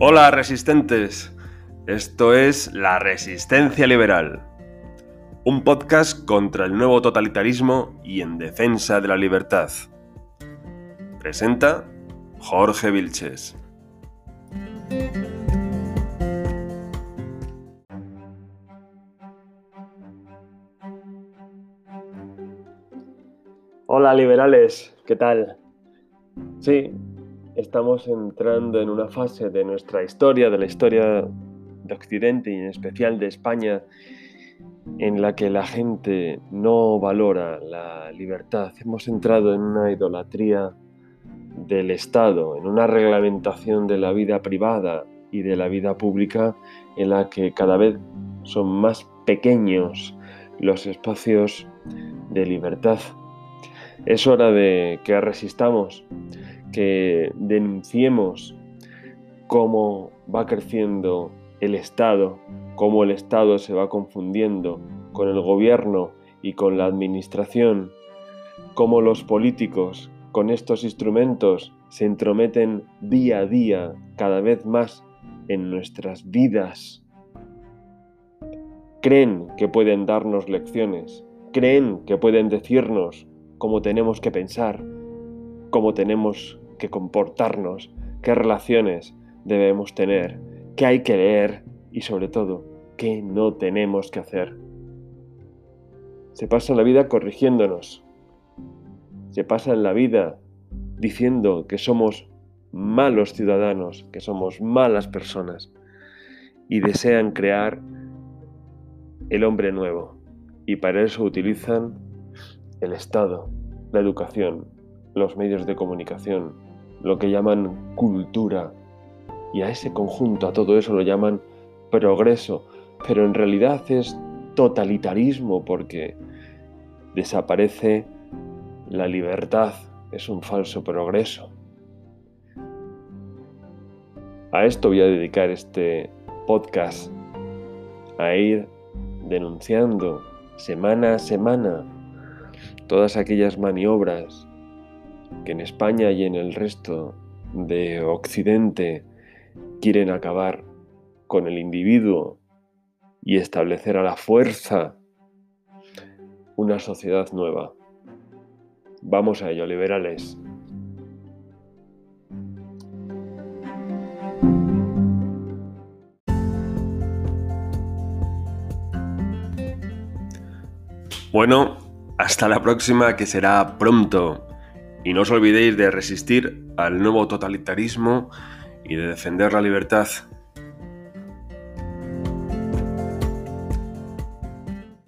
Hola resistentes, esto es La Resistencia Liberal, un podcast contra el nuevo totalitarismo y en defensa de la libertad. Presenta Jorge Vilches. Hola liberales, ¿qué tal? Sí, estamos entrando en una fase de nuestra historia, de la historia de Occidente y en especial de España, en la que la gente no valora la libertad. Hemos entrado en una idolatría del Estado, en una reglamentación de la vida privada y de la vida pública en la que cada vez son más pequeños los espacios de libertad. Es hora de que resistamos que denunciemos cómo va creciendo el Estado, cómo el Estado se va confundiendo con el gobierno y con la administración, cómo los políticos con estos instrumentos se entrometen día a día cada vez más en nuestras vidas. Creen que pueden darnos lecciones, creen que pueden decirnos cómo tenemos que pensar, cómo tenemos que comportarnos, qué relaciones debemos tener, qué hay que leer y sobre todo, qué no tenemos que hacer. Se pasa la vida corrigiéndonos. Se pasa la vida diciendo que somos malos ciudadanos, que somos malas personas y desean crear el hombre nuevo. Y para eso utilizan el Estado, la educación, los medios de comunicación, lo que llaman cultura. Y a ese conjunto, a todo eso lo llaman progreso, pero en realidad es totalitarismo porque desaparece la libertad, es un falso progreso. A esto voy a dedicar este podcast, a ir denunciando semana a semana todas aquellas maniobras que en España y en el resto de Occidente quieren acabar con el individuo y establecer a la fuerza una sociedad nueva. Vamos a ello, liberales. Bueno, hasta la próxima que será pronto. Y no os olvidéis de resistir al nuevo totalitarismo y de defender la libertad